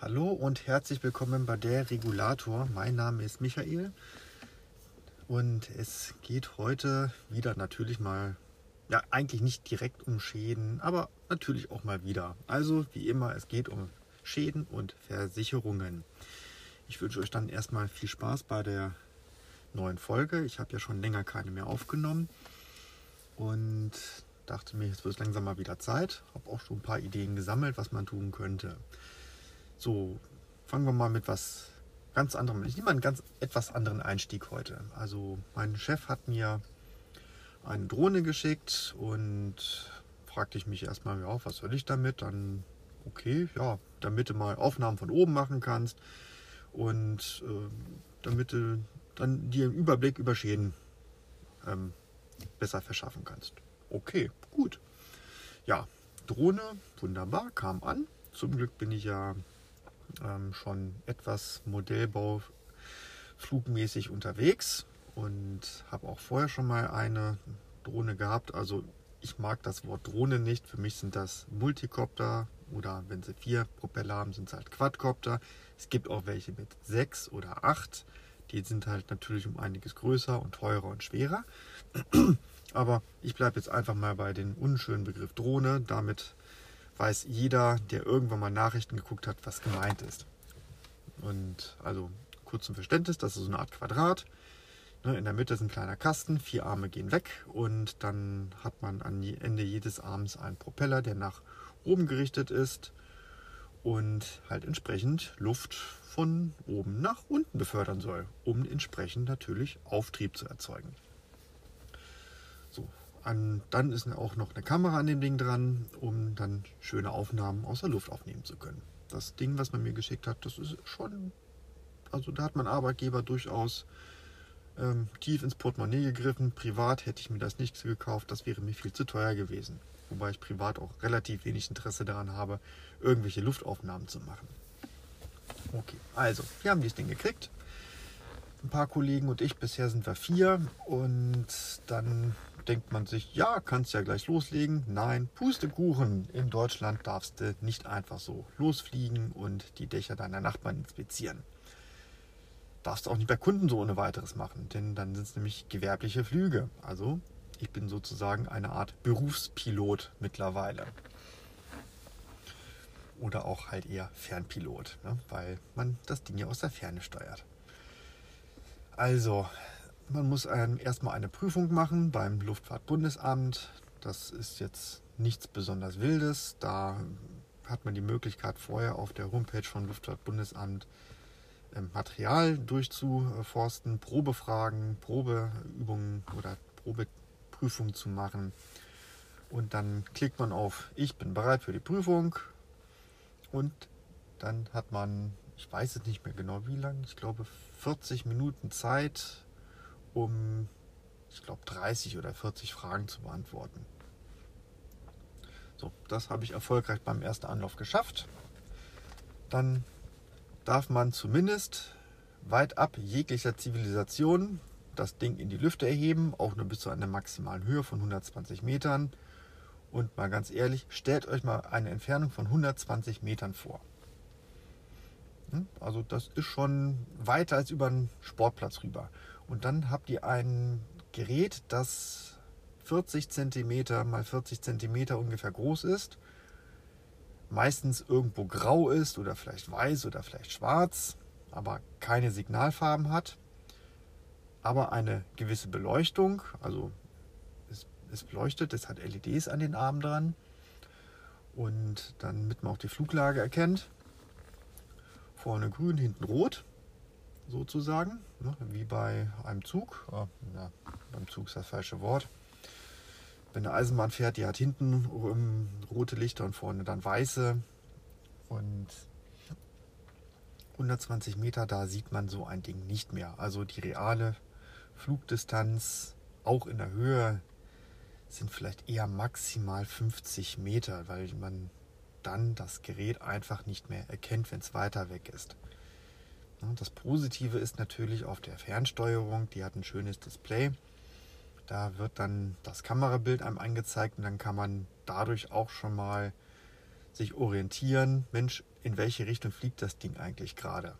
Hallo und herzlich willkommen bei der Regulator. Mein Name ist Michael und es geht heute wieder natürlich mal, ja eigentlich nicht direkt um Schäden, aber natürlich auch mal wieder. Also wie immer, es geht um Schäden und Versicherungen. Ich wünsche euch dann erstmal viel Spaß bei der neuen Folge. Ich habe ja schon länger keine mehr aufgenommen und dachte mir, jetzt wird es langsam mal wieder Zeit. Habe auch schon ein paar Ideen gesammelt, was man tun könnte. So, fangen wir mal mit was ganz anderem. Ich nehme einen ganz etwas anderen Einstieg heute. Also mein Chef hat mir eine Drohne geschickt und fragte ich mich erstmal, ja, was soll ich damit? Dann, okay, ja, damit du mal Aufnahmen von oben machen kannst und äh, damit du dann dir einen Überblick über Schäden ähm, besser verschaffen kannst. Okay, gut. Ja, Drohne, wunderbar, kam an. Zum Glück bin ich ja ähm, schon etwas Modellbauflugmäßig unterwegs und habe auch vorher schon mal eine Drohne gehabt. Also ich mag das Wort Drohne nicht. Für mich sind das Multicopter oder wenn sie vier Propeller haben, sind es halt Quadcopter. Es gibt auch welche mit sechs oder acht. Die sind halt natürlich um einiges größer und teurer und schwerer. Aber ich bleibe jetzt einfach mal bei dem unschönen Begriff Drohne. Damit weiß jeder, der irgendwann mal Nachrichten geguckt hat, was gemeint ist. Und also kurz zum Verständnis, das ist so eine Art Quadrat. Ne, in der Mitte ist ein kleiner Kasten, vier Arme gehen weg und dann hat man am Ende jedes Arms einen Propeller, der nach oben gerichtet ist und halt entsprechend Luft von oben nach unten befördern soll, um entsprechend natürlich Auftrieb zu erzeugen. An, dann ist auch noch eine Kamera an dem Ding dran, um dann schöne Aufnahmen aus der Luft aufnehmen zu können. Das Ding, was man mir geschickt hat, das ist schon, also da hat mein Arbeitgeber durchaus ähm, tief ins Portemonnaie gegriffen. Privat hätte ich mir das nicht gekauft, das wäre mir viel zu teuer gewesen. Wobei ich privat auch relativ wenig Interesse daran habe, irgendwelche Luftaufnahmen zu machen. Okay, also, wir haben dieses Ding gekriegt ein paar Kollegen und ich. Bisher sind wir vier. Und dann denkt man sich, ja, kannst ja gleich loslegen. Nein, Pustekuchen. In Deutschland darfst du nicht einfach so losfliegen und die Dächer deiner Nachbarn inspizieren. Darfst du auch nicht bei Kunden so ohne weiteres machen, denn dann sind es nämlich gewerbliche Flüge. Also ich bin sozusagen eine Art Berufspilot mittlerweile. Oder auch halt eher Fernpilot, ne? weil man das Ding ja aus der Ferne steuert. Also, man muss erstmal eine Prüfung machen beim Luftfahrtbundesamt. Das ist jetzt nichts besonders Wildes. Da hat man die Möglichkeit, vorher auf der Homepage von Luftfahrtbundesamt ähm, Material durchzuforsten, Probefragen, Probeübungen oder Probeprüfungen zu machen. Und dann klickt man auf Ich bin bereit für die Prüfung. Und dann hat man ich weiß es nicht mehr genau wie lange, ich glaube 40 Minuten Zeit, um, ich glaube 30 oder 40 Fragen zu beantworten. So, das habe ich erfolgreich beim ersten Anlauf geschafft. Dann darf man zumindest weit ab jeglicher Zivilisation das Ding in die Lüfte erheben, auch nur bis zu einer maximalen Höhe von 120 Metern. Und mal ganz ehrlich, stellt euch mal eine Entfernung von 120 Metern vor. Hm? Also das ist schon weiter als über einen Sportplatz rüber. Und dann habt ihr ein Gerät, das 40 cm mal 40 cm ungefähr groß ist, meistens irgendwo grau ist oder vielleicht weiß oder vielleicht schwarz, aber keine Signalfarben hat, aber eine gewisse Beleuchtung, also es, es beleuchtet, es hat LEDs an den Armen dran und dann, damit man auch die Fluglage erkennt. Vorne grün, hinten rot, sozusagen, ne, wie bei einem Zug. Oh, ja, beim Zug ist das falsche Wort. Wenn eine Eisenbahn fährt, die hat hinten um, rote Lichter und vorne dann weiße. Und 120 Meter, da sieht man so ein Ding nicht mehr. Also die reale Flugdistanz, auch in der Höhe, sind vielleicht eher maximal 50 Meter, weil man dann das Gerät einfach nicht mehr erkennt, wenn es weiter weg ist. Das Positive ist natürlich auf der Fernsteuerung, die hat ein schönes Display. Da wird dann das Kamerabild einem angezeigt und dann kann man dadurch auch schon mal sich orientieren. Mensch, in welche Richtung fliegt das Ding eigentlich gerade.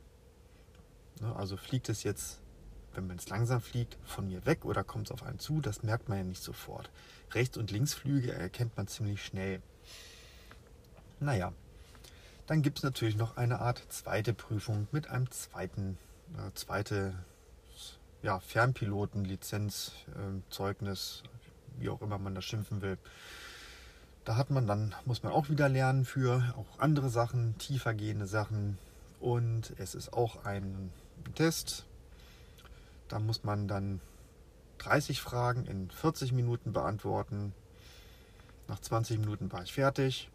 Ne, also fliegt es jetzt, wenn man es langsam fliegt, von mir weg oder kommt es auf einen zu, das merkt man ja nicht sofort. Rechts- und Linksflüge erkennt man ziemlich schnell. Naja, dann gibt es natürlich noch eine Art zweite Prüfung mit einem zweiten, äh, zweite ja, Fernpilotenlizenzzeugnis, äh, wie auch immer man das schimpfen will. Da hat man dann, muss man auch wieder lernen für auch andere Sachen, tiefergehende Sachen. Und es ist auch ein Test. Da muss man dann 30 Fragen in 40 Minuten beantworten. Nach 20 Minuten war ich fertig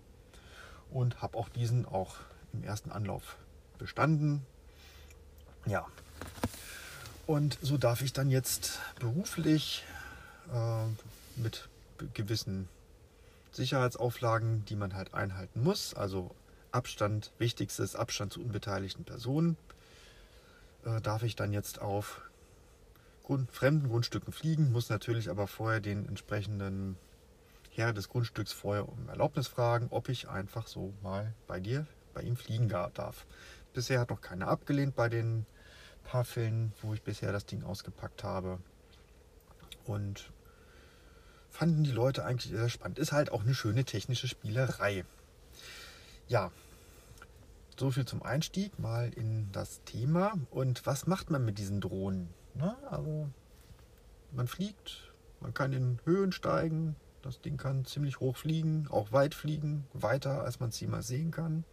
und habe auch diesen auch im ersten Anlauf bestanden. Ja. Und so darf ich dann jetzt beruflich äh, mit gewissen Sicherheitsauflagen, die man halt einhalten muss, also Abstand, wichtigstes Abstand zu unbeteiligten Personen, äh, darf ich dann jetzt auf Grund, fremden Grundstücken fliegen, muss natürlich aber vorher den entsprechenden Herr des Grundstücks vorher um Erlaubnis fragen, ob ich einfach so mal bei dir, bei ihm fliegen darf. Bisher hat noch keiner abgelehnt bei den paar Fällen, wo ich bisher das Ding ausgepackt habe. Und fanden die Leute eigentlich sehr spannend. Ist halt auch eine schöne technische Spielerei. Ja, so viel zum Einstieg mal in das Thema. Und was macht man mit diesen Drohnen? Na, also man fliegt, man kann in Höhen steigen. Das Ding kann ziemlich hoch fliegen, auch weit fliegen, weiter als man es jemals sehen kann.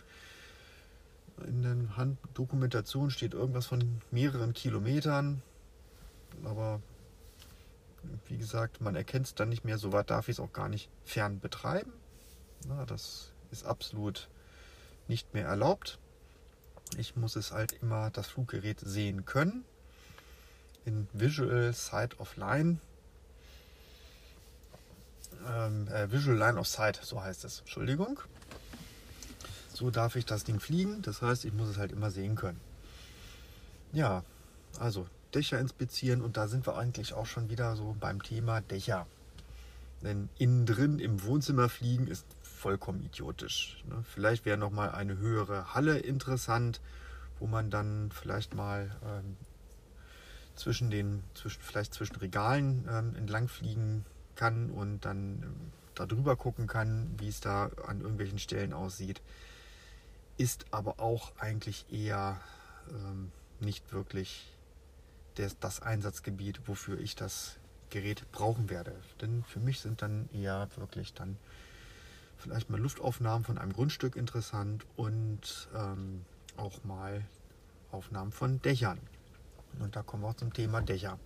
In der Handdokumentation steht irgendwas von mehreren Kilometern. Aber wie gesagt, man erkennt es dann nicht mehr. So weit darf ich es auch gar nicht fern betreiben. Na, das ist absolut nicht mehr erlaubt. Ich muss es halt immer das Fluggerät sehen können. In Visual Sight of Line. Ähm, äh, Visual Line of Sight, so heißt es. Entschuldigung. So darf ich das Ding fliegen. Das heißt, ich muss es halt immer sehen können. Ja, also Dächer inspizieren und da sind wir eigentlich auch schon wieder so beim Thema Dächer. Denn innen drin im Wohnzimmer fliegen ist vollkommen idiotisch. Ne? Vielleicht wäre noch mal eine höhere Halle interessant, wo man dann vielleicht mal ähm, zwischen den, zwischen, vielleicht zwischen Regalen ähm, entlang fliegen kann und dann ähm, darüber gucken kann, wie es da an irgendwelchen Stellen aussieht. Ist aber auch eigentlich eher ähm, nicht wirklich das, das Einsatzgebiet, wofür ich das Gerät brauchen werde. Denn für mich sind dann eher wirklich dann vielleicht mal Luftaufnahmen von einem Grundstück interessant und ähm, auch mal Aufnahmen von Dächern. Und da kommen wir auch zum Thema Dächer.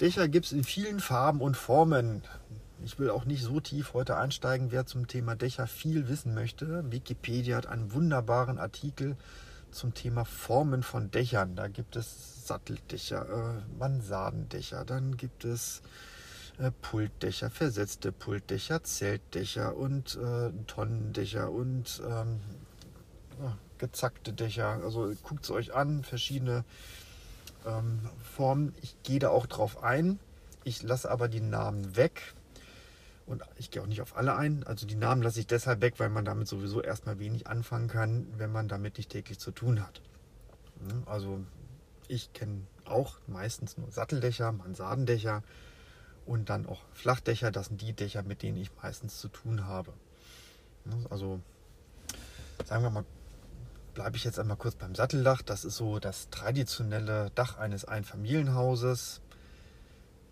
Dächer gibt es in vielen Farben und Formen. Ich will auch nicht so tief heute einsteigen, wer zum Thema Dächer viel wissen möchte. Wikipedia hat einen wunderbaren Artikel zum Thema Formen von Dächern. Da gibt es Satteldächer, äh, Mansardendächer, dann gibt es äh, Pultdächer, versetzte Pultdächer, Zeltdächer und äh, Tonnendächer und ähm, gezackte Dächer. Also guckt es euch an, verschiedene ähm, Formen. Ich gehe da auch drauf ein. Ich lasse aber die Namen weg. Und ich gehe auch nicht auf alle ein. Also die Namen lasse ich deshalb weg, weil man damit sowieso erstmal wenig anfangen kann, wenn man damit nicht täglich zu tun hat. Also ich kenne auch meistens nur Satteldächer, Mansardendächer und dann auch Flachdächer. Das sind die Dächer, mit denen ich meistens zu tun habe. Also sagen wir mal, bleibe ich jetzt einmal kurz beim Satteldach. Das ist so das traditionelle Dach eines Einfamilienhauses.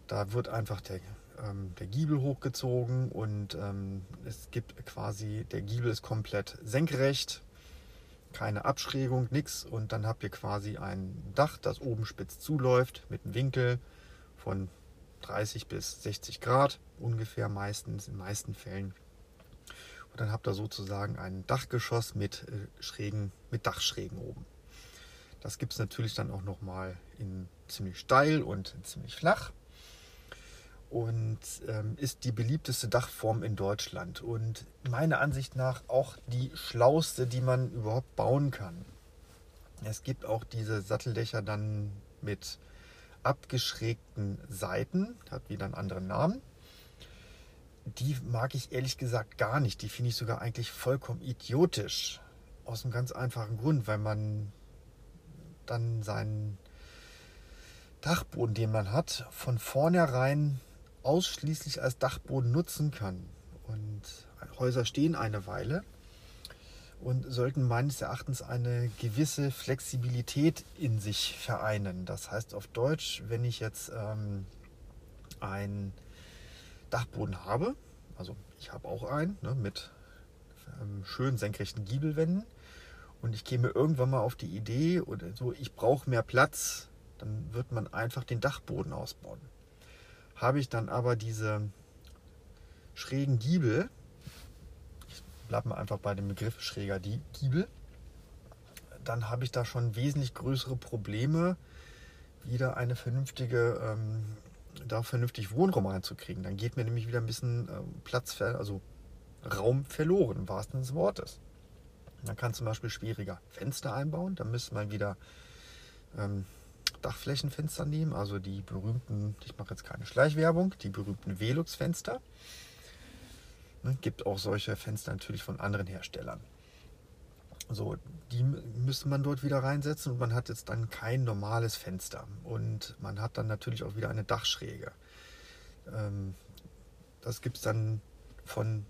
Da wird einfach der, ähm, der Giebel hochgezogen und ähm, es gibt quasi, der Giebel ist komplett senkrecht, keine Abschrägung, nichts. Und dann habt ihr quasi ein Dach, das oben spitz zuläuft mit einem Winkel von 30 bis 60 Grad ungefähr meistens, in meisten Fällen. Und dann habt ihr sozusagen ein Dachgeschoss mit, äh, Schrägen, mit Dachschrägen oben. Das gibt es natürlich dann auch nochmal in ziemlich steil und ziemlich flach. Und ähm, ist die beliebteste Dachform in Deutschland. Und meiner Ansicht nach auch die schlauste, die man überhaupt bauen kann. Es gibt auch diese Satteldächer dann mit abgeschrägten Seiten, hat wieder einen anderen Namen. Die mag ich ehrlich gesagt gar nicht. Die finde ich sogar eigentlich vollkommen idiotisch. aus einem ganz einfachen Grund, weil man dann seinen Dachboden, den man hat, von vornherein ausschließlich als Dachboden nutzen kann. Und Häuser stehen eine Weile und sollten meines Erachtens eine gewisse Flexibilität in sich vereinen. Das heißt auf Deutsch, wenn ich jetzt ähm, einen Dachboden habe, also ich habe auch einen ne, mit ähm, schön senkrechten Giebelwänden und ich käme irgendwann mal auf die Idee oder so, ich brauche mehr Platz, dann wird man einfach den Dachboden ausbauen. Habe ich dann aber diese schrägen Giebel, ich bleibe mal einfach bei dem Begriff schräger Giebel, dann habe ich da schon wesentlich größere Probleme, wieder eine vernünftige, ähm, da vernünftig Wohnraum reinzukriegen. Dann geht mir nämlich wieder ein bisschen ähm, Platz, also Raum verloren, im wahrsten Sinne des Wortes. Man kann zum Beispiel schwieriger Fenster einbauen. Da müsste man wieder ähm, Dachflächenfenster nehmen, also die berühmten, ich mache jetzt keine Schleichwerbung, die berühmten Velux-Fenster. Ne, gibt auch solche Fenster natürlich von anderen Herstellern. So, die müsste man dort wieder reinsetzen und man hat jetzt dann kein normales Fenster. Und man hat dann natürlich auch wieder eine Dachschräge. Ähm, das gibt es dann von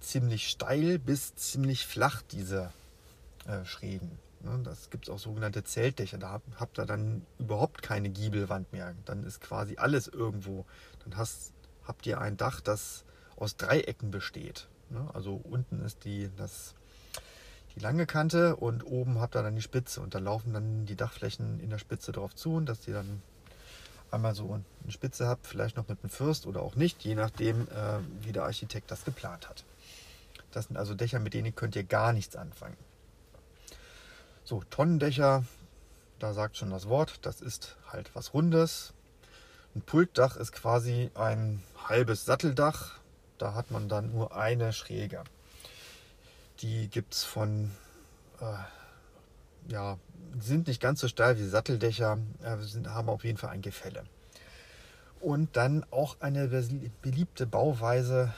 ziemlich steil bis ziemlich flach, diese äh, Schrägen. Ne, das gibt es auch sogenannte Zeltdächer. Da habt ihr dann überhaupt keine Giebelwand mehr. Dann ist quasi alles irgendwo. Dann hast, habt ihr ein Dach, das aus Dreiecken besteht. Ne? Also unten ist die, das, die lange Kante und oben habt ihr dann die Spitze. Und da laufen dann die Dachflächen in der Spitze drauf zu und dass ihr dann einmal so eine Spitze habt, vielleicht noch mit einem Fürst oder auch nicht, je nachdem, äh, wie der Architekt das geplant hat. Das sind also Dächer, mit denen könnt ihr gar nichts anfangen. So, Tonnendächer, da sagt schon das Wort, das ist halt was Rundes. Ein Pultdach ist quasi ein halbes Satteldach. Da hat man dann nur eine Schräge. Die gibt es von, äh, ja, sind nicht ganz so steil wie Satteldächer, äh, sind, haben auf jeden Fall ein Gefälle. Und dann auch eine beliebte Bauweise,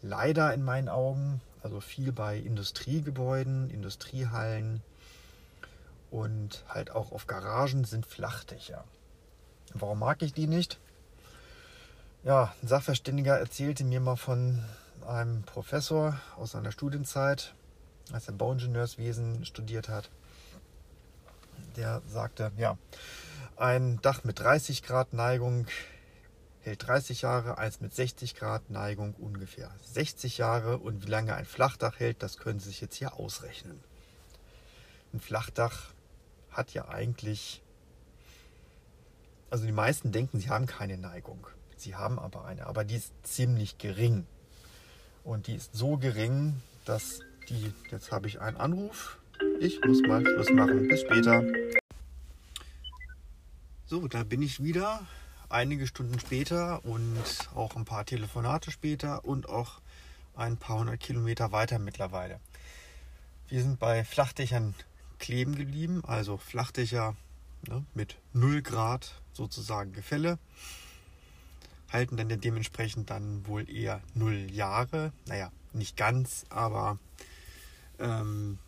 leider in meinen Augen, also viel bei Industriegebäuden, Industriehallen, und halt auch auf Garagen sind Flachdächer. Warum mag ich die nicht? Ja, ein Sachverständiger erzählte mir mal von einem Professor aus seiner Studienzeit, als er Bauingenieurswesen studiert hat. Der sagte, ja, ein Dach mit 30 Grad Neigung hält 30 Jahre, eins mit 60 Grad Neigung ungefähr 60 Jahre und wie lange ein Flachdach hält, das können Sie sich jetzt hier ausrechnen. Ein Flachdach hat ja eigentlich, also die meisten denken, sie haben keine Neigung. Sie haben aber eine, aber die ist ziemlich gering. Und die ist so gering, dass die, jetzt habe ich einen Anruf. Ich muss mal Schluss machen. Bis später. So, da bin ich wieder. Einige Stunden später und auch ein paar Telefonate später und auch ein paar hundert Kilometer weiter mittlerweile. Wir sind bei Flachdächern kleben geblieben, also Flachdächer ne, mit 0 Grad sozusagen Gefälle. Halten dann dementsprechend dann wohl eher 0 Jahre. Naja, nicht ganz, aber ähm,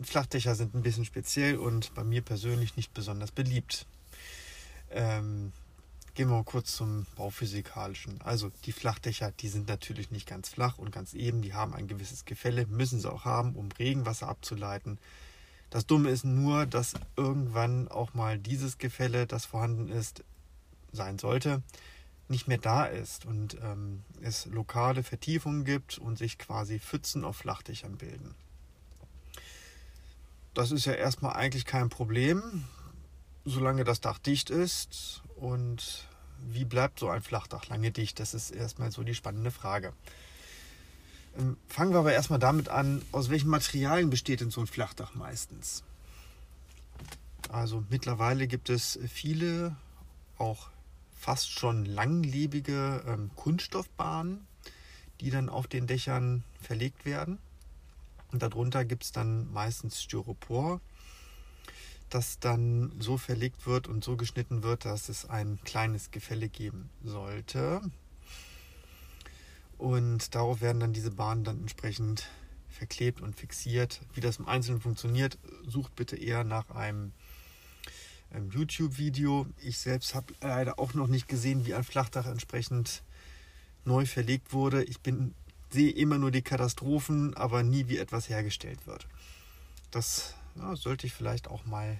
Flachdächer sind ein bisschen speziell und bei mir persönlich nicht besonders beliebt. Ähm, gehen wir mal kurz zum Bauphysikalischen. Also die Flachdächer, die sind natürlich nicht ganz flach und ganz eben, die haben ein gewisses Gefälle, müssen sie auch haben, um Regenwasser abzuleiten. Das Dumme ist nur, dass irgendwann auch mal dieses Gefälle, das vorhanden ist, sein sollte, nicht mehr da ist und ähm, es lokale Vertiefungen gibt und sich quasi Pfützen auf Flachdächern bilden. Das ist ja erstmal eigentlich kein Problem, solange das Dach dicht ist. Und wie bleibt so ein Flachdach lange dicht? Das ist erstmal so die spannende Frage. Ähm, fangen wir aber erstmal damit an, aus welchen Materialien besteht denn so ein Flachdach meistens? Also mittlerweile gibt es viele, auch fast schon langlebige ähm, Kunststoffbahnen, die dann auf den Dächern verlegt werden. Und darunter gibt es dann meistens Styropor, das dann so verlegt wird und so geschnitten wird, dass es ein kleines Gefälle geben sollte. Und darauf werden dann diese Bahnen dann entsprechend verklebt und fixiert. Wie das im Einzelnen funktioniert, sucht bitte eher nach einem, einem YouTube-Video. Ich selbst habe leider auch noch nicht gesehen, wie ein Flachdach entsprechend neu verlegt wurde. Ich bin, sehe immer nur die Katastrophen, aber nie, wie etwas hergestellt wird. Das ja, sollte ich vielleicht auch mal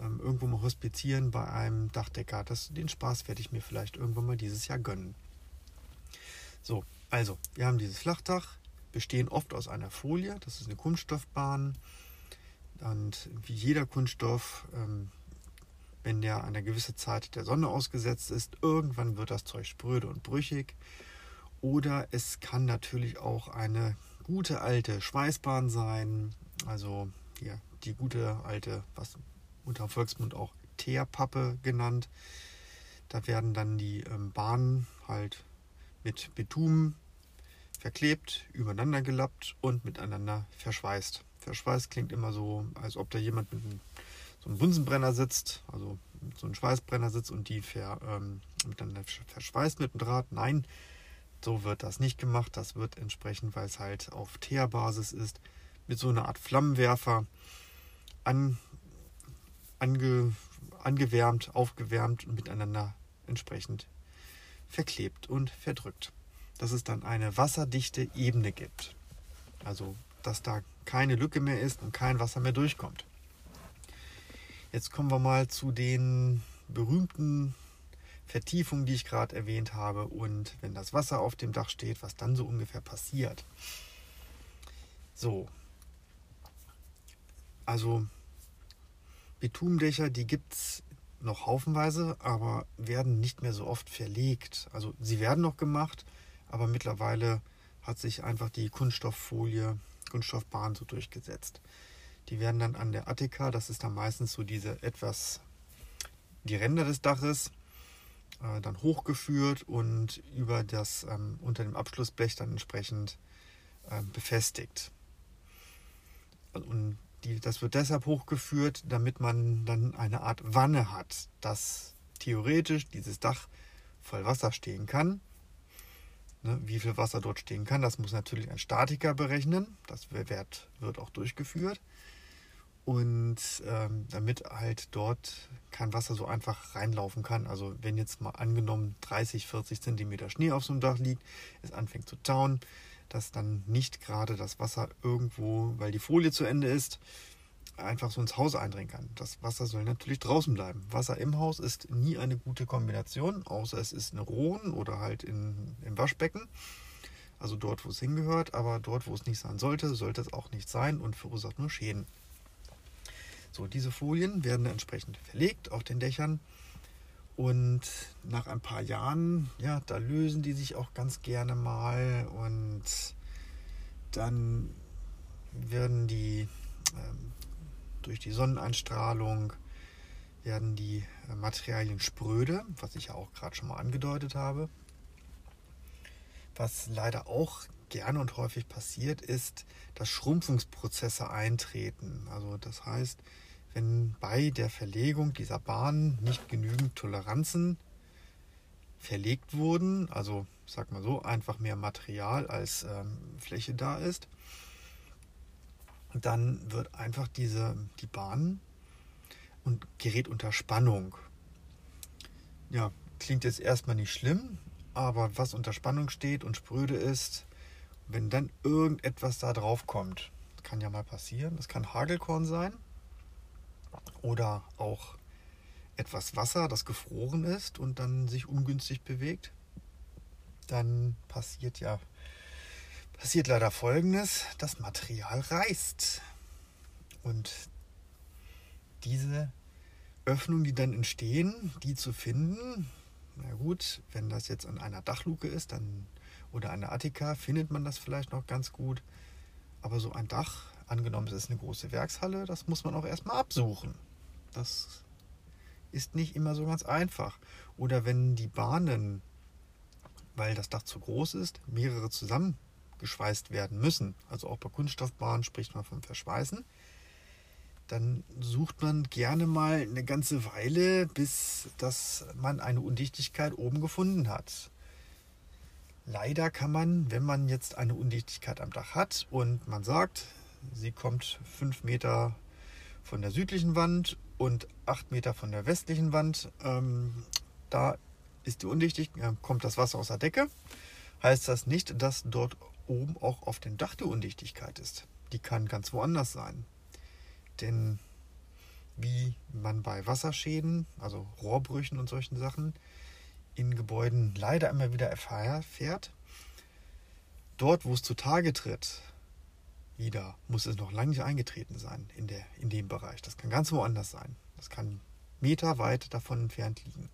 ähm, irgendwo mal hospitieren bei einem Dachdecker. Das, den Spaß werde ich mir vielleicht irgendwann mal dieses Jahr gönnen. So, also, wir haben dieses Flachdach, bestehen oft aus einer Folie, das ist eine Kunststoffbahn. Und wie jeder Kunststoff, ähm, wenn der eine gewisse Zeit der Sonne ausgesetzt ist, irgendwann wird das Zeug spröde und brüchig. Oder es kann natürlich auch eine gute alte Schweißbahn sein, also hier die gute alte, was unter Volksmund auch Teerpappe genannt. Da werden dann die ähm, Bahnen halt mit Bitumen verklebt, übereinander gelappt und miteinander verschweißt. Verschweißt klingt immer so, als ob da jemand mit einem, so einem Bunsenbrenner sitzt, also so einem Schweißbrenner sitzt und die ver, ähm, miteinander verschweißt mit dem Draht. Nein, so wird das nicht gemacht. Das wird entsprechend, weil es halt auf Teerbasis ist, mit so einer Art Flammenwerfer an, ange, angewärmt, aufgewärmt und miteinander entsprechend verklebt und verdrückt. Dass es dann eine wasserdichte Ebene gibt. Also, dass da keine Lücke mehr ist und kein Wasser mehr durchkommt. Jetzt kommen wir mal zu den berühmten Vertiefungen, die ich gerade erwähnt habe und wenn das Wasser auf dem Dach steht, was dann so ungefähr passiert. So. Also Bitumdächer, die gibt es noch haufenweise, aber werden nicht mehr so oft verlegt. Also sie werden noch gemacht, aber mittlerweile hat sich einfach die Kunststofffolie, Kunststoffbahn so durchgesetzt. Die werden dann an der Attika, das ist dann meistens so diese etwas, die Ränder des Daches, äh, dann hochgeführt und über das, ähm, unter dem Abschlussblech dann entsprechend äh, befestigt. Und die, das wird deshalb hochgeführt, damit man dann eine Art Wanne hat, dass theoretisch dieses Dach voll Wasser stehen kann. Ne, wie viel Wasser dort stehen kann, das muss natürlich ein Statiker berechnen. Das wird, wird auch durchgeführt. Und ähm, damit halt dort kein Wasser so einfach reinlaufen kann. Also wenn jetzt mal angenommen 30, 40 Zentimeter Schnee auf so einem Dach liegt, es anfängt zu tauen, dass dann nicht gerade das Wasser irgendwo, weil die Folie zu Ende ist, einfach so ins Haus eindringen kann. Das Wasser soll natürlich draußen bleiben. Wasser im Haus ist nie eine gute Kombination, außer es ist in Rohren oder halt in, im Waschbecken. Also dort, wo es hingehört, aber dort, wo es nicht sein sollte, sollte es auch nicht sein und verursacht nur Schäden. So, diese Folien werden entsprechend verlegt auf den Dächern und nach ein paar Jahren, ja, da lösen die sich auch ganz gerne mal und dann werden die ähm, durch die Sonneneinstrahlung werden die äh, Materialien spröde, was ich ja auch gerade schon mal angedeutet habe. Was leider auch gerne und häufig passiert, ist, dass Schrumpfungsprozesse eintreten. Also das heißt, wenn bei der Verlegung dieser Bahn nicht genügend Toleranzen verlegt wurden, also sag mal so, einfach mehr Material als ähm, Fläche da ist, dann wird einfach diese, die Bahn und gerät unter Spannung. Ja, klingt jetzt erstmal nicht schlimm, aber was unter Spannung steht und spröde ist, wenn dann irgendetwas da drauf kommt, kann ja mal passieren, das kann Hagelkorn sein, oder auch etwas Wasser, das gefroren ist und dann sich ungünstig bewegt, dann passiert ja passiert leider folgendes, das Material reißt. Und diese Öffnungen, die dann entstehen, die zu finden, na gut, wenn das jetzt an einer Dachluke ist, dann oder einer Attika, findet man das vielleicht noch ganz gut. Aber so ein Dach, angenommen es ist eine große Werkshalle, das muss man auch erstmal absuchen. Das ist nicht immer so ganz einfach. Oder wenn die Bahnen, weil das Dach zu groß ist, mehrere zusammengeschweißt werden müssen, also auch bei Kunststoffbahnen spricht man vom Verschweißen, dann sucht man gerne mal eine ganze Weile, bis dass man eine Undichtigkeit oben gefunden hat. Leider kann man, wenn man jetzt eine Undichtigkeit am Dach hat und man sagt, sie kommt fünf Meter von der südlichen Wand und acht Meter von der westlichen Wand, ähm, da ist die undichtig, äh, kommt das Wasser aus der Decke, heißt das nicht, dass dort oben auch auf dem Dach die Undichtigkeit ist. Die kann ganz woanders sein. Denn wie man bei Wasserschäden, also Rohrbrüchen und solchen Sachen, in Gebäuden leider immer wieder erfährt. Dort, wo es zutage tritt, wieder muss es noch lange nicht eingetreten sein in, der, in dem Bereich. Das kann ganz woanders sein. Das kann meterweit davon entfernt liegen.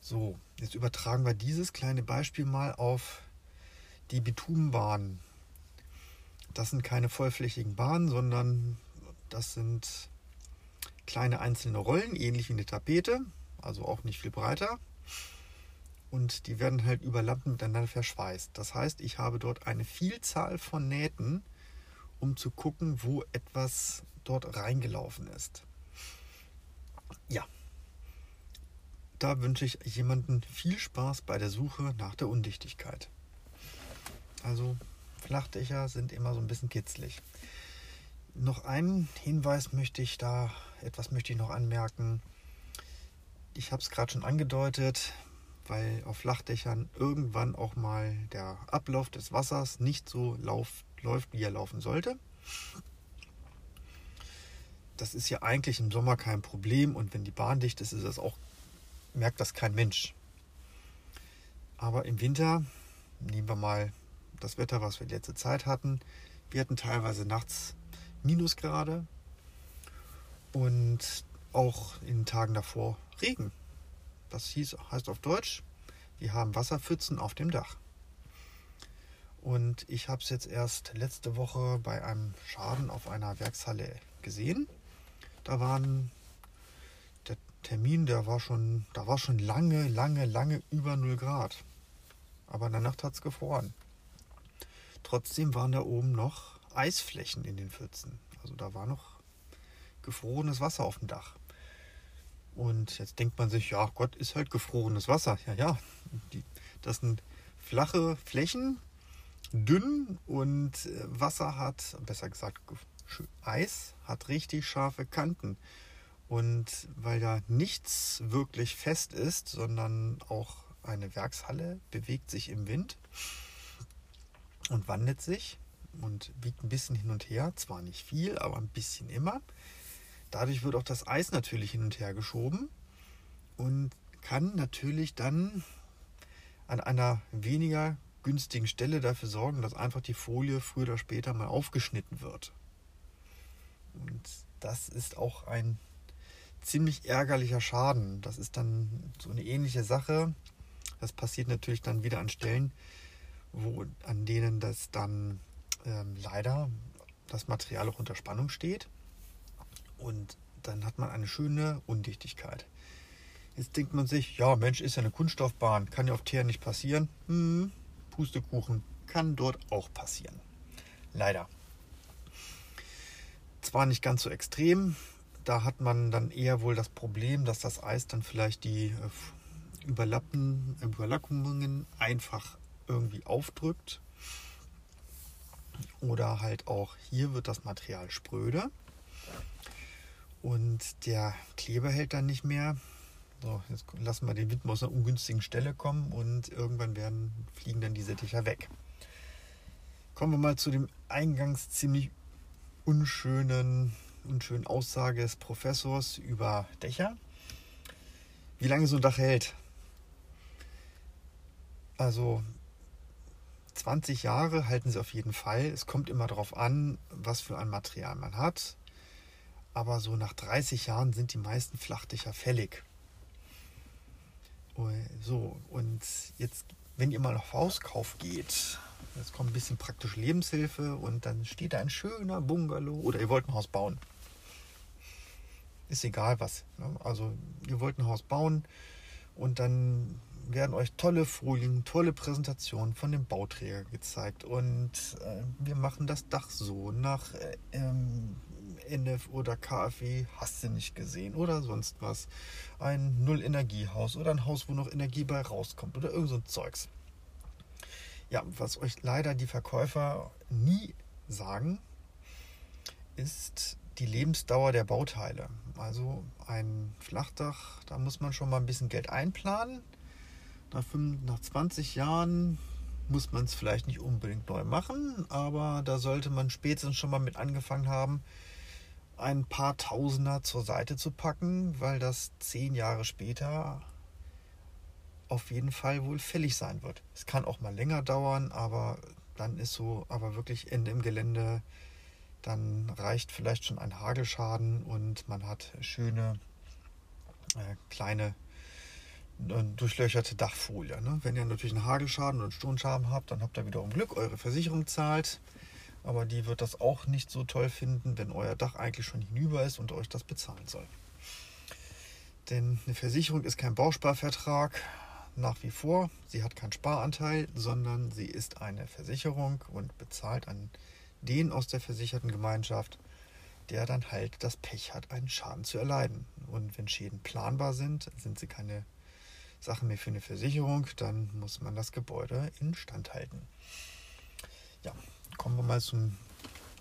So, jetzt übertragen wir dieses kleine Beispiel mal auf die Bitumenbahnen. Das sind keine vollflächigen Bahnen, sondern das sind kleine einzelne Rollen, ähnlich wie eine Tapete also auch nicht viel breiter. Und die werden halt über Lampen miteinander verschweißt. Das heißt, ich habe dort eine Vielzahl von Nähten, um zu gucken, wo etwas dort reingelaufen ist. Ja, da wünsche ich jemanden viel Spaß bei der Suche nach der Undichtigkeit. Also Flachdächer sind immer so ein bisschen kitzlig. Noch einen Hinweis möchte ich da, etwas möchte ich noch anmerken ich habe es gerade schon angedeutet, weil auf Flachdächern irgendwann auch mal der Ablauf des Wassers nicht so lauf, läuft, wie er laufen sollte. Das ist ja eigentlich im Sommer kein Problem und wenn die Bahn dicht ist, ist das auch, merkt das kein Mensch. Aber im Winter, nehmen wir mal das Wetter, was wir letzte Zeit hatten, wir hatten teilweise nachts Minusgrade und auch in den Tagen davor Regen. Das hieß, heißt auf Deutsch, wir haben Wasserpfützen auf dem Dach. Und ich habe es jetzt erst letzte Woche bei einem Schaden auf einer Werkshalle gesehen. Da waren der Termin, der war schon, da war schon lange, lange, lange über 0 Grad. Aber in der Nacht hat es gefroren. Trotzdem waren da oben noch Eisflächen in den Pfützen. Also da war noch gefrorenes Wasser auf dem Dach. Und jetzt denkt man sich, ja, Gott ist halt gefrorenes Wasser. Ja, ja, die, das sind flache Flächen, dünn und äh, Wasser hat, besser gesagt, Eis hat richtig scharfe Kanten. Und weil da nichts wirklich fest ist, sondern auch eine Werkshalle bewegt sich im Wind und wandelt sich und wiegt ein bisschen hin und her. Zwar nicht viel, aber ein bisschen immer. Dadurch wird auch das Eis natürlich hin und her geschoben und kann natürlich dann an einer weniger günstigen Stelle dafür sorgen, dass einfach die Folie früher oder später mal aufgeschnitten wird. Und das ist auch ein ziemlich ärgerlicher Schaden. Das ist dann so eine ähnliche Sache. Das passiert natürlich dann wieder an Stellen, wo, an denen das dann ähm, leider das Material auch unter Spannung steht. Und dann hat man eine schöne Undichtigkeit. Jetzt denkt man sich, ja Mensch, ist ja eine Kunststoffbahn, kann ja auf Teer nicht passieren. Hm, Pustekuchen kann dort auch passieren. Leider. Zwar nicht ganz so extrem, da hat man dann eher wohl das Problem, dass das Eis dann vielleicht die äh, Überlappen, Überlappungen einfach irgendwie aufdrückt. Oder halt auch hier wird das Material spröde. Und der Kleber hält dann nicht mehr. So, jetzt lassen wir den Wind aus einer ungünstigen Stelle kommen und irgendwann werden, fliegen dann diese Dächer weg. Kommen wir mal zu dem eingangs ziemlich unschönen, unschönen Aussage des Professors über Dächer. Wie lange so ein Dach hält? Also 20 Jahre halten sie auf jeden Fall. Es kommt immer darauf an, was für ein Material man hat aber so nach 30 Jahren sind die meisten Flachdächer fällig. Oh, so, und jetzt, wenn ihr mal auf Hauskauf geht, jetzt kommt ein bisschen praktische Lebenshilfe und dann steht da ein schöner Bungalow oder ihr wollt ein Haus bauen. Ist egal was. Ne? Also ihr wollt ein Haus bauen und dann werden euch tolle Folien, tolle Präsentationen von dem Bauträger gezeigt und äh, wir machen das Dach so nach äh, ähm, NF oder KfW, hast du nicht gesehen oder sonst was. Ein Null-Energiehaus oder ein Haus, wo noch Energie bei rauskommt oder irgend so ein Zeugs. Ja, was euch leider die Verkäufer nie sagen, ist die Lebensdauer der Bauteile. Also ein Flachdach, da muss man schon mal ein bisschen Geld einplanen. Nach, 5, nach 20 Jahren muss man es vielleicht nicht unbedingt neu machen, aber da sollte man spätestens schon mal mit angefangen haben, ein paar Tausender zur Seite zu packen, weil das zehn Jahre später auf jeden Fall wohl fällig sein wird. Es kann auch mal länger dauern, aber dann ist so, aber wirklich Ende im Gelände, dann reicht vielleicht schon ein Hagelschaden und man hat schöne äh, kleine äh, durchlöcherte Dachfolie. Ne? Wenn ihr natürlich einen Hagelschaden oder einen Sturmschaden habt, dann habt ihr wiederum Glück, eure Versicherung zahlt. Aber die wird das auch nicht so toll finden, wenn euer Dach eigentlich schon hinüber ist und euch das bezahlen soll. Denn eine Versicherung ist kein Bausparvertrag nach wie vor. Sie hat keinen Sparanteil, sondern sie ist eine Versicherung und bezahlt an den aus der versicherten Gemeinschaft, der dann halt das Pech hat, einen Schaden zu erleiden. Und wenn Schäden planbar sind, sind sie keine Sachen mehr für eine Versicherung, dann muss man das Gebäude instand halten. Ja, kommen wir mal zum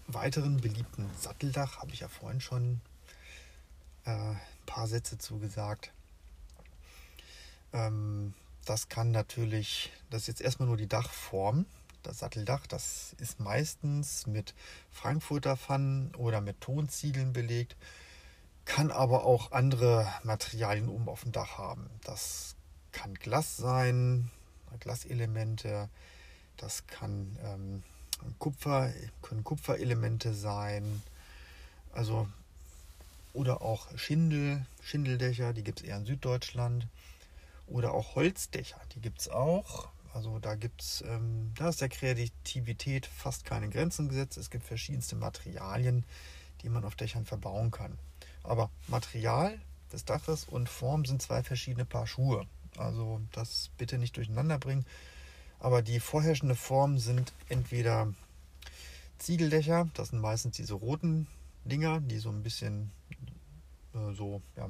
weiteren beliebten Satteldach. Habe ich ja vorhin schon äh, ein paar Sätze zugesagt. Ähm, das kann natürlich, das ist jetzt erstmal nur die Dachform. Das Satteldach, das ist meistens mit Frankfurter Pfannen oder mit Tonziegeln belegt, kann aber auch andere Materialien oben auf dem Dach haben. Das kann Glas sein, Glaselemente, das kann ähm, Kupfer, können Kupferelemente sein, also oder auch Schindel, Schindeldächer, die gibt es eher in Süddeutschland. Oder auch Holzdächer, die gibt es auch. Also da gibt's, ähm, da ist der Kreativität fast keine Grenzen gesetzt. Es gibt verschiedenste Materialien, die man auf Dächern verbauen kann. Aber Material des Daches und Form sind zwei verschiedene Paar Schuhe. Also das bitte nicht durcheinander bringen. Aber die vorherrschende Form sind entweder Ziegeldächer, das sind meistens diese roten Dinger, die so ein bisschen äh, so ja,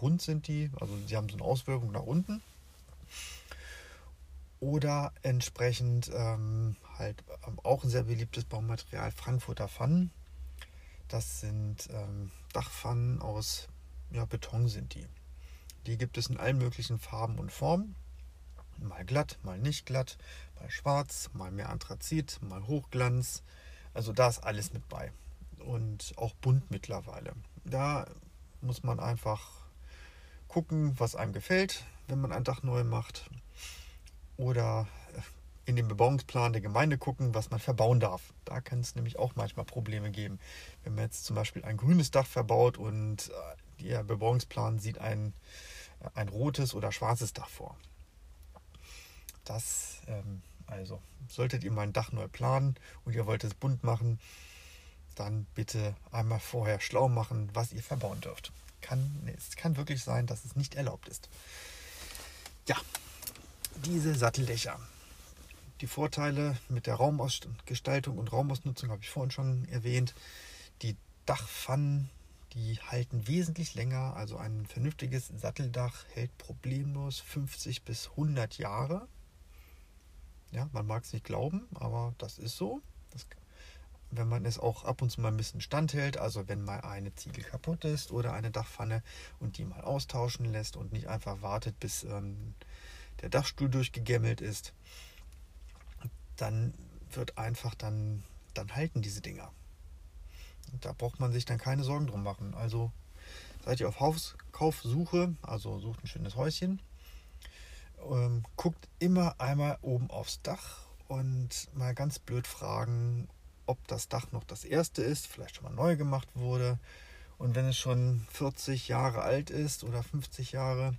rund sind die, also sie haben so eine Auswirkung nach unten. Oder entsprechend ähm, halt ähm, auch ein sehr beliebtes Baumaterial Frankfurter Pfannen. Das sind ähm, Dachpfannen aus ja, Beton sind die. Die gibt es in allen möglichen Farben und Formen. Mal glatt, mal nicht glatt, mal schwarz, mal mehr Anthrazit, mal Hochglanz. Also da ist alles mit bei. Und auch bunt mittlerweile. Da muss man einfach gucken, was einem gefällt, wenn man ein Dach neu macht. Oder in den Bebauungsplan der Gemeinde gucken, was man verbauen darf. Da kann es nämlich auch manchmal Probleme geben. Wenn man jetzt zum Beispiel ein grünes Dach verbaut und äh, der Bebauungsplan sieht ein ein rotes oder schwarzes Dach vor. Das, ähm, also, solltet ihr mal ein Dach neu planen und ihr wollt es bunt machen, dann bitte einmal vorher schlau machen, was ihr verbauen dürft. Kann, es kann wirklich sein, dass es nicht erlaubt ist. Ja, diese Satteldächer. Die Vorteile mit der Raumausgestaltung und Raumausnutzung habe ich vorhin schon erwähnt. Die Dachpfannen die halten wesentlich länger. Also ein vernünftiges Satteldach hält problemlos 50 bis 100 Jahre. Ja, man mag es nicht glauben, aber das ist so. Das, wenn man es auch ab und zu mal ein bisschen standhält, also wenn mal eine Ziegel kaputt ist oder eine Dachpfanne und die mal austauschen lässt und nicht einfach wartet, bis ähm, der Dachstuhl durchgegämmelt ist, dann wird einfach dann, dann halten diese Dinger. Da braucht man sich dann keine Sorgen drum machen. Also seid ihr auf Hauskaufsuche, also sucht ein schönes Häuschen, ähm, guckt immer einmal oben aufs Dach und mal ganz blöd fragen, ob das Dach noch das erste ist, vielleicht schon mal neu gemacht wurde. Und wenn es schon 40 Jahre alt ist oder 50 Jahre,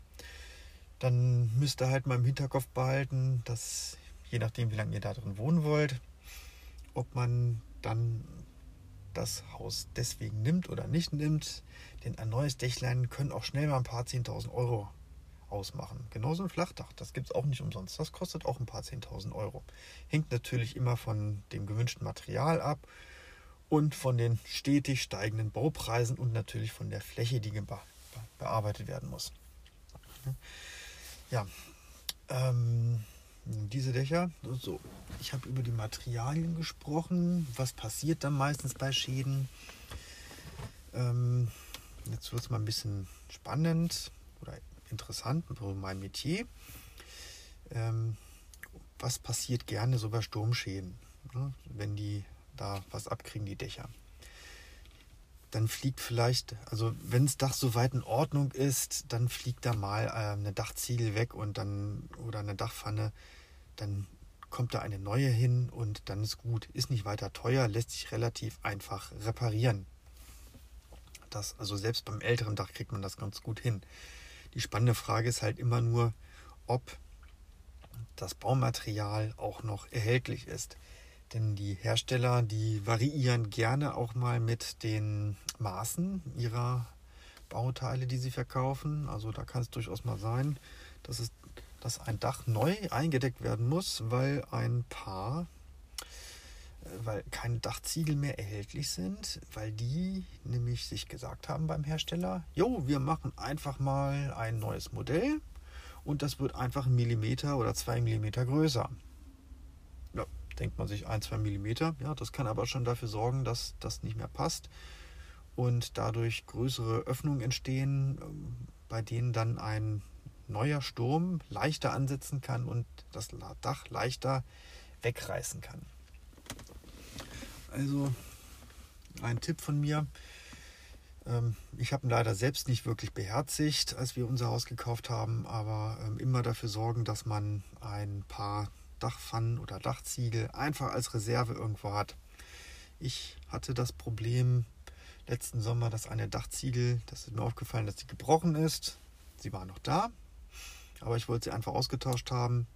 dann müsst ihr halt mal im Hinterkopf behalten, dass je nachdem, wie lange ihr da drin wohnen wollt, ob man dann das Haus deswegen nimmt oder nicht nimmt. Denn ein neues Dächlein können auch schnell mal ein paar 10.000 Euro ausmachen. Genauso ein Flachdach, das gibt es auch nicht umsonst. Das kostet auch ein paar 10.000 Euro. Hängt natürlich immer von dem gewünschten Material ab und von den stetig steigenden Baupreisen und natürlich von der Fläche, die bearbeitet werden muss. Ja, ähm, diese Dächer, so, ich habe über die Materialien gesprochen. Was passiert dann meistens bei Schäden? Ähm, jetzt wird es mal ein bisschen spannend interessant, mein Metier. Ähm, was passiert gerne so bei Sturmschäden, ne, wenn die da was abkriegen, die Dächer? Dann fliegt vielleicht, also wenn das Dach soweit in Ordnung ist, dann fliegt da mal äh, eine Dachziegel weg und dann oder eine Dachpfanne, dann kommt da eine neue hin und dann ist gut. Ist nicht weiter teuer, lässt sich relativ einfach reparieren. Das, also selbst beim älteren Dach kriegt man das ganz gut hin. Die spannende Frage ist halt immer nur, ob das Baumaterial auch noch erhältlich ist. Denn die Hersteller, die variieren gerne auch mal mit den Maßen ihrer Bauteile, die sie verkaufen. Also da kann es durchaus mal sein, dass, es, dass ein Dach neu eingedeckt werden muss, weil ein paar weil keine Dachziegel mehr erhältlich sind, weil die nämlich sich gesagt haben beim Hersteller, jo, wir machen einfach mal ein neues Modell und das wird einfach ein Millimeter oder zwei Millimeter größer. Ja, denkt man sich ein, zwei Millimeter, ja, das kann aber schon dafür sorgen, dass das nicht mehr passt und dadurch größere Öffnungen entstehen, ähm, bei denen dann ein neuer Sturm leichter ansetzen kann und das Dach leichter wegreißen kann. Also ein Tipp von mir. Ähm, ich habe ihn leider selbst nicht wirklich beherzigt, als wir unser Haus gekauft haben, aber ähm, immer dafür sorgen, dass man ein paar Dachpfannen oder Dachziegel einfach als Reserve irgendwo hat. Ich hatte das Problem letzten Sommer, dass eine Dachziegel, das ist mir aufgefallen, dass sie gebrochen ist. Sie war noch da, aber ich wollte sie einfach ausgetauscht haben.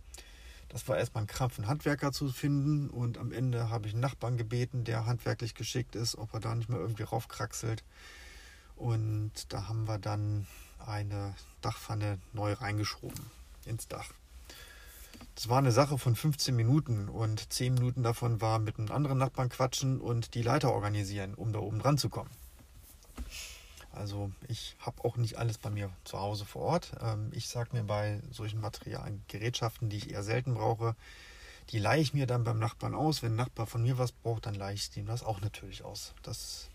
Das war erstmal ein Krampf, einen Handwerker zu finden. Und am Ende habe ich einen Nachbarn gebeten, der handwerklich geschickt ist, ob er da nicht mehr irgendwie raufkraxelt. Und da haben wir dann eine Dachpfanne neu reingeschoben ins Dach. Das war eine Sache von 15 Minuten und 10 Minuten davon war mit einem anderen Nachbarn quatschen und die Leiter organisieren, um da oben dran zu kommen. Also ich habe auch nicht alles bei mir zu Hause vor Ort. Ähm, ich sage mir bei solchen Materialien, Gerätschaften, die ich eher selten brauche, die leihe ich mir dann beim Nachbarn aus. Wenn ein Nachbar von mir was braucht, dann leihe ich ihm das auch natürlich aus. Das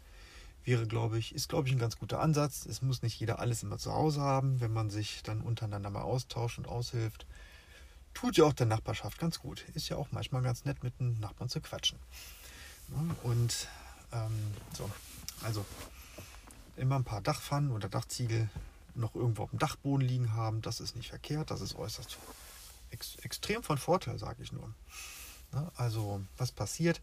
wäre, glaube ich, ist, glaube ich, ein ganz guter Ansatz. Es muss nicht jeder alles immer zu Hause haben, wenn man sich dann untereinander mal austauscht und aushilft. Tut ja auch der Nachbarschaft ganz gut. Ist ja auch manchmal ganz nett, mit einem Nachbarn zu quatschen. Und ähm, so, also immer ein paar Dachpfannen oder Dachziegel noch irgendwo auf dem Dachboden liegen haben. Das ist nicht verkehrt, das ist äußerst ex extrem von Vorteil, sage ich nur. Ne? Also was passiert?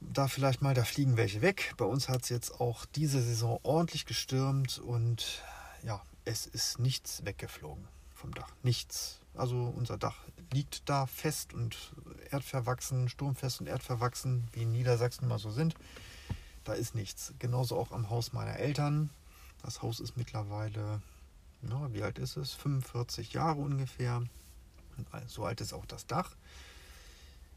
Da vielleicht mal, da fliegen welche weg. Bei uns hat es jetzt auch diese Saison ordentlich gestürmt und ja, es ist nichts weggeflogen vom Dach. Nichts. Also unser Dach liegt da fest und erdverwachsen, sturmfest und erdverwachsen, wie in Niedersachsen mal so sind da ist nichts. Genauso auch am Haus meiner Eltern. Das Haus ist mittlerweile, na, wie alt ist es? 45 Jahre ungefähr. So alt ist auch das Dach.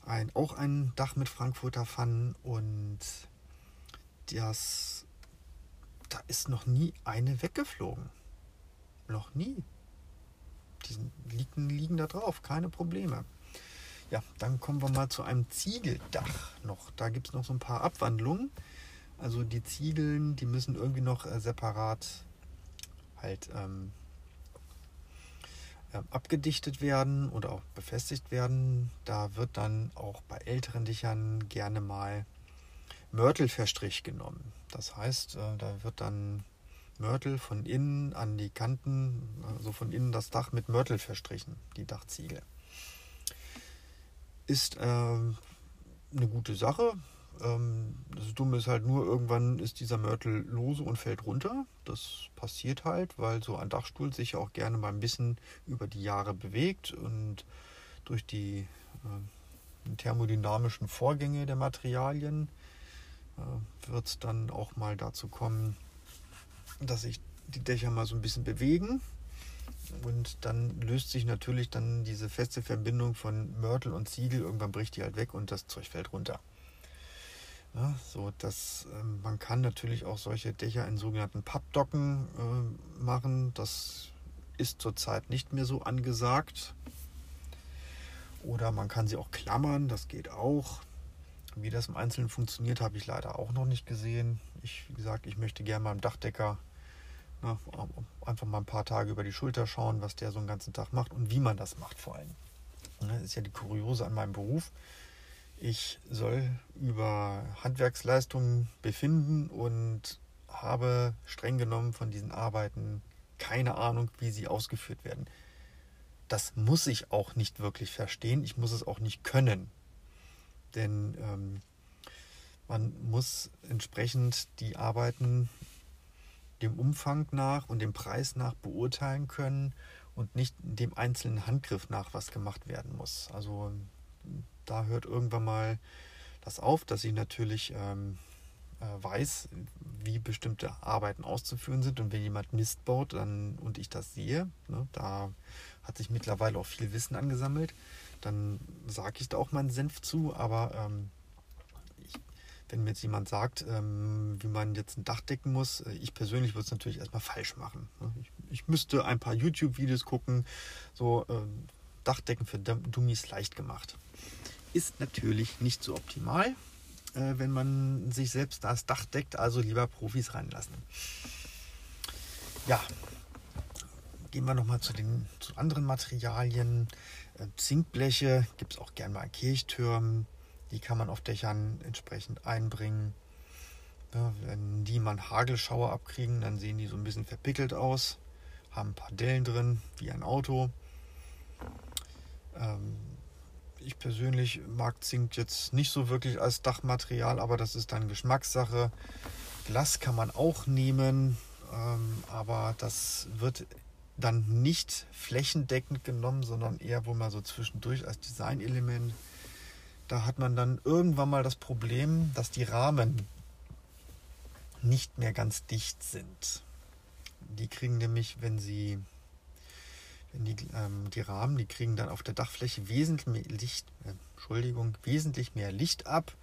Ein, auch ein Dach mit Frankfurter Pfannen und das, da ist noch nie eine weggeflogen. Noch nie. Die liegen, liegen da drauf, keine Probleme. Ja, dann kommen wir mal zu einem Ziegeldach noch. Da gibt es noch so ein paar Abwandlungen. Also die Ziegeln, die müssen irgendwie noch äh, separat halt ähm, äh, abgedichtet werden oder auch befestigt werden. Da wird dann auch bei älteren Dichern gerne mal Mörtelverstrich genommen. Das heißt, äh, da wird dann Mörtel von innen an die Kanten, also von innen das Dach mit Mörtel verstrichen, die Dachziegel. Ist ähm, eine gute Sache, das Dumme ist halt nur, irgendwann ist dieser Mörtel lose und fällt runter. Das passiert halt, weil so ein Dachstuhl sich auch gerne mal ein bisschen über die Jahre bewegt und durch die äh, thermodynamischen Vorgänge der Materialien äh, wird es dann auch mal dazu kommen, dass sich die Dächer mal so ein bisschen bewegen. Und dann löst sich natürlich dann diese feste Verbindung von Mörtel und Ziegel. Irgendwann bricht die halt weg und das Zeug fällt runter. Ja, so, dass äh, man kann natürlich auch solche Dächer in sogenannten Pappdocken äh, machen. Das ist zurzeit nicht mehr so angesagt. Oder man kann sie auch klammern, das geht auch. Wie das im Einzelnen funktioniert, habe ich leider auch noch nicht gesehen. Ich, wie gesagt, ich möchte gerne mal im Dachdecker na, einfach mal ein paar Tage über die Schulter schauen, was der so einen ganzen Tag macht und wie man das macht vor allem. Das ist ja die Kuriose an meinem Beruf. Ich soll über Handwerksleistungen befinden und habe streng genommen von diesen Arbeiten keine Ahnung, wie sie ausgeführt werden. Das muss ich auch nicht wirklich verstehen. Ich muss es auch nicht können. Denn ähm, man muss entsprechend die Arbeiten dem Umfang nach und dem Preis nach beurteilen können und nicht dem einzelnen Handgriff nach, was gemacht werden muss. Also da hört irgendwann mal das auf, dass ich natürlich ähm, äh, weiß, wie bestimmte Arbeiten auszuführen sind. Und wenn jemand Mist baut dann, und ich das sehe, ne, da hat sich mittlerweile auch viel Wissen angesammelt, dann sage ich da auch meinen Senf zu. Aber ähm, ich, wenn mir jetzt jemand sagt, ähm, wie man jetzt ein Dach decken muss, äh, ich persönlich würde es natürlich erstmal falsch machen. Ne? Ich, ich, müsste ein paar YouTube-Videos gucken, so äh, Dachdecken für Dummies leicht gemacht. Ist natürlich nicht so optimal, äh, wenn man sich selbst das Dach deckt, also lieber Profis reinlassen. Ja, gehen wir nochmal zu den zu anderen Materialien. Äh, Zinkbleche gibt es auch gerne mal an Kirchtürmen. Die kann man auf Dächern entsprechend einbringen. Ja, wenn die mal einen Hagelschauer abkriegen, dann sehen die so ein bisschen verpickelt aus. Haben ein paar Dellen drin, wie ein Auto. Ähm, ich persönlich mag Zink jetzt nicht so wirklich als Dachmaterial, aber das ist dann Geschmackssache. Glas kann man auch nehmen, ähm, aber das wird dann nicht flächendeckend genommen, sondern eher wohl mal so zwischendurch als Designelement. Da hat man dann irgendwann mal das Problem, dass die Rahmen nicht mehr ganz dicht sind. Die kriegen nämlich, wenn sie die, ähm, die Rahmen, die kriegen dann auf der Dachfläche wesentlich mehr Licht, äh, Entschuldigung, wesentlich mehr Licht ab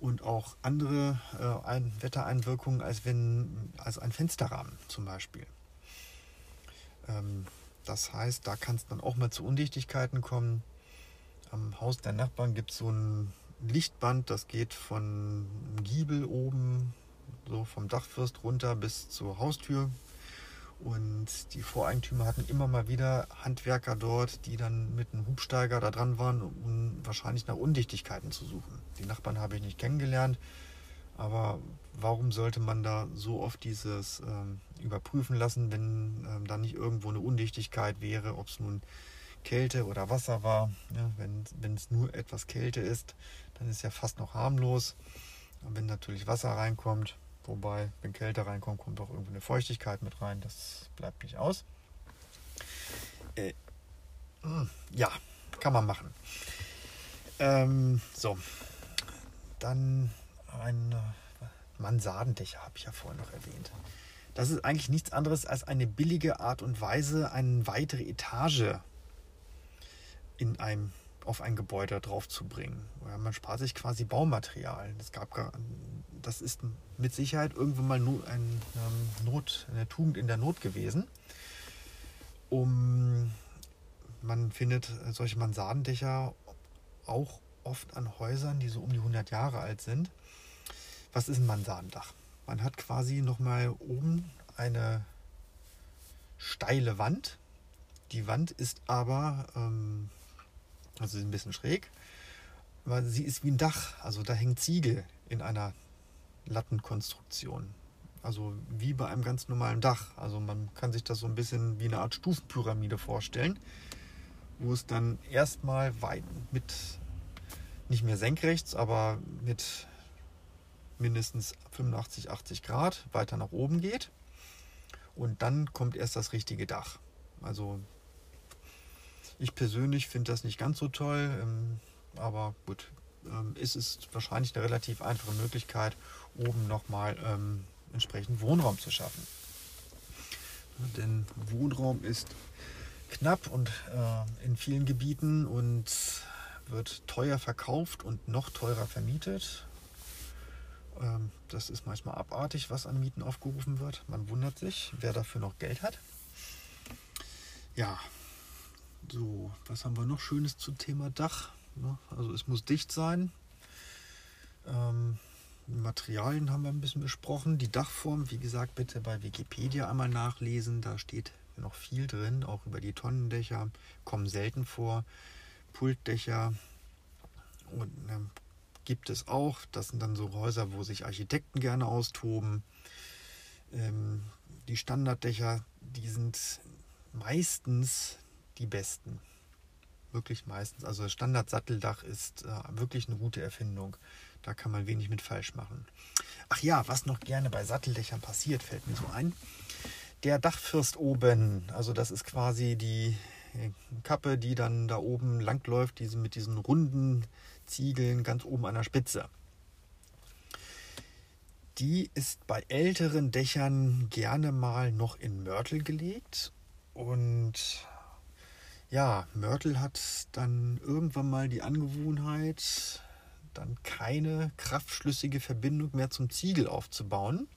und auch andere äh, ein Wettereinwirkungen als wenn als ein Fensterrahmen zum Beispiel. Ähm, das heißt, da kann es dann auch mal zu Undichtigkeiten kommen. Am Haus der Nachbarn gibt es so ein Lichtband, das geht von Giebel oben, so vom Dachfirst runter bis zur Haustür. Und die Voreigentümer hatten immer mal wieder Handwerker dort, die dann mit einem Hubsteiger da dran waren, um wahrscheinlich nach Undichtigkeiten zu suchen. Die Nachbarn habe ich nicht kennengelernt, aber warum sollte man da so oft dieses ähm, überprüfen lassen, wenn ähm, da nicht irgendwo eine Undichtigkeit wäre, ob es nun Kälte oder Wasser war. Ja, wenn es nur etwas Kälte ist, dann ist ja fast noch harmlos. Und wenn natürlich Wasser reinkommt, Wobei, wenn Kälte reinkommt, kommt auch irgendwo eine Feuchtigkeit mit rein. Das bleibt nicht aus. Äh, hm, ja, kann man machen. Ähm, so, dann ein Mansardendächer habe ich ja vorhin noch erwähnt. Das ist eigentlich nichts anderes als eine billige Art und Weise, eine weitere Etage in einem, auf ein Gebäude draufzubringen. Man spart sich quasi Baumaterial. Es gab das ist mit Sicherheit irgendwann mal ein, ähm, Not, eine Tugend in der Not gewesen. Um, man findet solche Mansardendächer auch oft an Häusern, die so um die 100 Jahre alt sind. Was ist ein Mansardendach? Man hat quasi nochmal oben eine steile Wand. Die Wand ist aber, ähm, also ein bisschen schräg, aber sie ist wie ein Dach. Also da hängt Ziegel in einer Lattenkonstruktion. Also wie bei einem ganz normalen Dach. Also man kann sich das so ein bisschen wie eine Art Stufenpyramide vorstellen, wo es dann erstmal weit mit nicht mehr senkrechts, aber mit mindestens 85, 80 Grad weiter nach oben geht. Und dann kommt erst das richtige Dach. Also ich persönlich finde das nicht ganz so toll, ähm, aber gut, ähm, ist wahrscheinlich eine relativ einfache Möglichkeit, oben nochmal ähm, entsprechend Wohnraum zu schaffen. Denn Wohnraum ist knapp und äh, in vielen Gebieten und wird teuer verkauft und noch teurer vermietet. Ähm, das ist manchmal abartig, was an Mieten aufgerufen wird. Man wundert sich, wer dafür noch Geld hat. Ja, so, was haben wir noch Schönes zum Thema Dach? Ne? Also es muss dicht sein. Ähm, Materialien haben wir ein bisschen besprochen. Die Dachform, wie gesagt, bitte bei Wikipedia einmal nachlesen. Da steht noch viel drin, auch über die Tonnendächer, kommen selten vor. Pultdächer und ähm, gibt es auch. Das sind dann so Häuser, wo sich Architekten gerne austoben. Ähm, die Standarddächer, die sind meistens die besten. Wirklich meistens. Also Standard-Satteldach ist äh, wirklich eine gute Erfindung. Da kann man wenig mit falsch machen. Ach ja, was noch gerne bei Satteldächern passiert, fällt mir so ein. Der Dachfirst oben, also das ist quasi die äh, Kappe, die dann da oben langläuft, diese mit diesen runden Ziegeln ganz oben an der Spitze. Die ist bei älteren Dächern gerne mal noch in Mörtel gelegt und ja, Mörtel hat dann irgendwann mal die Angewohnheit, dann keine kraftschlüssige Verbindung mehr zum Ziegel aufzubauen,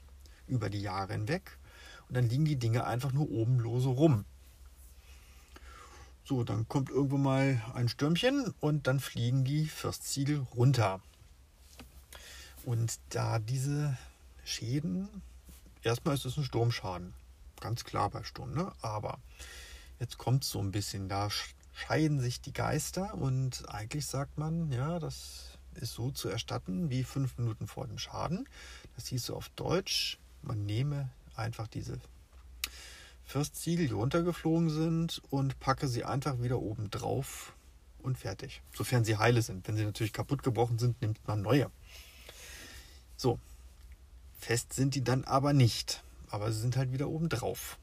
über die Jahre hinweg. Und dann liegen die Dinge einfach nur oben lose rum. So, dann kommt irgendwann mal ein Stürmchen und dann fliegen die Firstziegel runter. Und da diese Schäden, erstmal ist es ein Sturmschaden, ganz klar bei Sturm, ne? aber jetzt kommt so ein bisschen, da scheiden sich die Geister und eigentlich sagt man, ja, das ist so zu erstatten wie fünf Minuten vor dem Schaden. Das hieß so auf Deutsch, man nehme einfach diese Firstziegel, die runtergeflogen sind und packe sie einfach wieder oben drauf und fertig. Sofern sie heile sind. Wenn sie natürlich kaputt gebrochen sind, nimmt man neue. So, fest sind die dann aber nicht. Aber sie sind halt wieder oben drauf.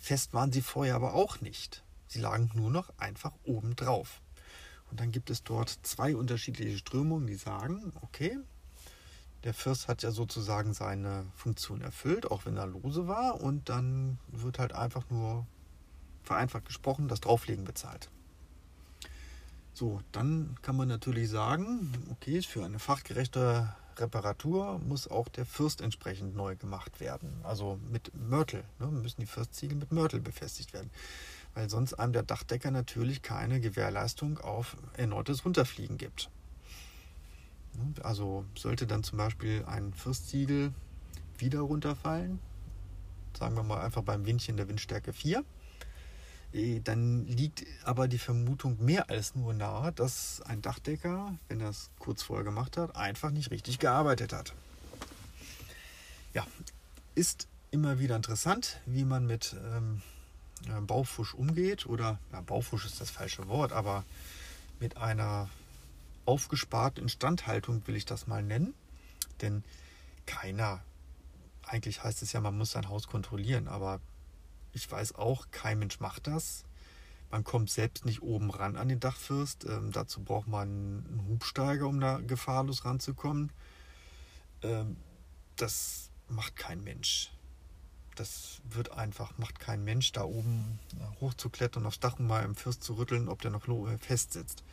Fest waren sie vorher aber auch nicht. Sie lagen nur noch einfach oben drauf. Und dann gibt es dort zwei unterschiedliche Strömungen, die sagen, okay, der Fürst hat ja sozusagen seine Funktion erfüllt, auch wenn er lose war. Und dann wird halt einfach nur vereinfacht gesprochen das Drauflegen bezahlt. So, dann kann man natürlich sagen, okay, für eine fachgerechte Reparatur muss auch der Fürst entsprechend neu gemacht werden. Also mit Mörtel. Ne, müssen die Fürstziegel mit Mörtel befestigt werden. Weil sonst einem der Dachdecker natürlich keine Gewährleistung auf erneutes Runterfliegen gibt. Ne, also sollte dann zum Beispiel ein Fürstziegel wieder runterfallen, sagen wir mal einfach beim Windchen der Windstärke 4, äh, dann liegt aber die Vermutung mehr als nur nahe, dass ein Dachdecker, wenn er es kurz vorher gemacht hat, einfach nicht richtig gearbeitet hat. Ja, ist immer wieder interessant, wie man mit ähm, Baufusch umgeht oder ja, Baufusch ist das falsche Wort, aber mit einer aufgesparten Instandhaltung will ich das mal nennen, denn keiner, eigentlich heißt es ja, man muss sein Haus kontrollieren, aber ich weiß auch, kein Mensch macht das. Man kommt selbst nicht oben ran an den Dachfirst. Ähm, dazu braucht man einen Hubsteiger, um da gefahrlos ranzukommen. Ähm, das macht kein Mensch. Das wird einfach, macht kein Mensch, da oben hochzuklettern, aufs Dach und mal im Fürst zu rütteln, ob der noch fest sitzt.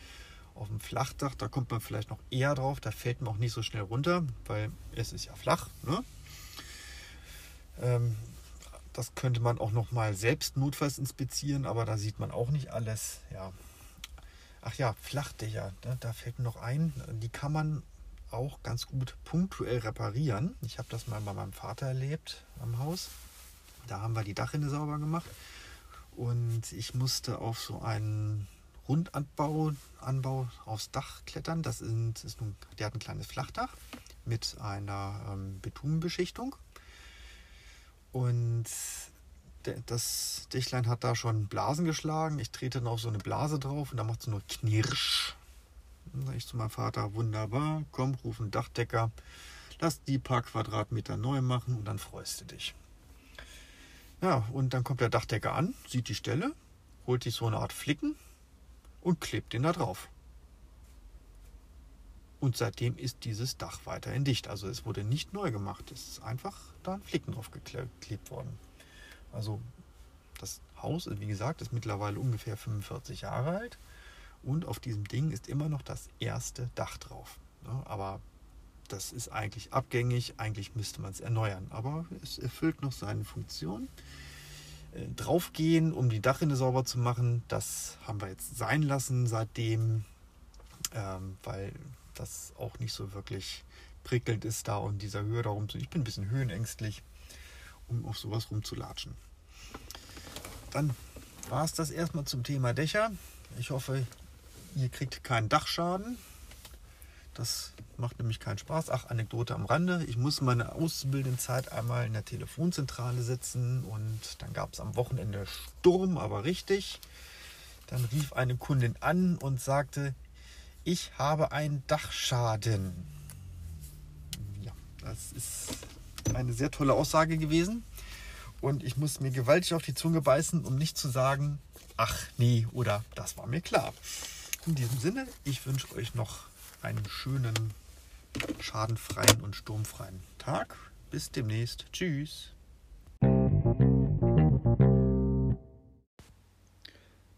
Auf dem Flachdach, da kommt man vielleicht noch eher drauf, da fällt man auch nicht so schnell runter, weil es ist ja flach. Ne? Ähm, das könnte man auch noch mal selbst notfalls inspizieren, aber da sieht man auch nicht alles. Ja. Ach ja, Flachdächer, da, da fällt mir noch ein, die kann man auch ganz gut punktuell reparieren. Ich habe das mal bei meinem Vater erlebt am Haus. Da haben wir die Dachrinne sauber gemacht und ich musste auf so einen Rundanbau Anbau aufs Dach klettern. Das ist, ist nun, der hat ein kleines Flachdach mit einer ähm, Betonbeschichtung und das Dächlein hat da schon Blasen geschlagen. Ich trete dann auf so eine Blase drauf und da macht es nur Knirsch. Dann sage ich zu meinem Vater, wunderbar, komm, ruf einen Dachdecker, lass die paar Quadratmeter neu machen und dann freust du dich. Ja, und dann kommt der Dachdecker an, sieht die Stelle, holt sich so eine Art Flicken und klebt den da drauf. Und seitdem ist dieses Dach weiterhin dicht. Also es wurde nicht neu gemacht. Es ist einfach da ein Flicken drauf geklebt worden. Also das Haus, wie gesagt, ist mittlerweile ungefähr 45 Jahre alt. Und auf diesem Ding ist immer noch das erste Dach drauf. Aber das ist eigentlich abgängig, eigentlich müsste man es erneuern, aber es erfüllt noch seine Funktion. Äh, draufgehen, um die Dachrinne sauber zu machen, das haben wir jetzt sein lassen seitdem, ähm, weil das auch nicht so wirklich prickelnd ist, da und dieser Höhe darum zu. Ich bin ein bisschen höhenängstlich, um auf sowas rumzulatschen. Dann war es das erstmal zum Thema Dächer. Ich hoffe, ihr kriegt keinen Dachschaden. Das macht nämlich keinen Spaß. Ach, Anekdote am Rande. Ich muss meine Auszubildendenzeit einmal in der Telefonzentrale sitzen und dann gab es am Wochenende Sturm, aber richtig. Dann rief eine Kundin an und sagte, ich habe einen Dachschaden. Ja, das ist eine sehr tolle Aussage gewesen. Und ich muss mir gewaltig auf die Zunge beißen, um nicht zu sagen, ach nee, oder das war mir klar. In diesem Sinne, ich wünsche euch noch einen schönen, schadenfreien und sturmfreien Tag. Bis demnächst. Tschüss.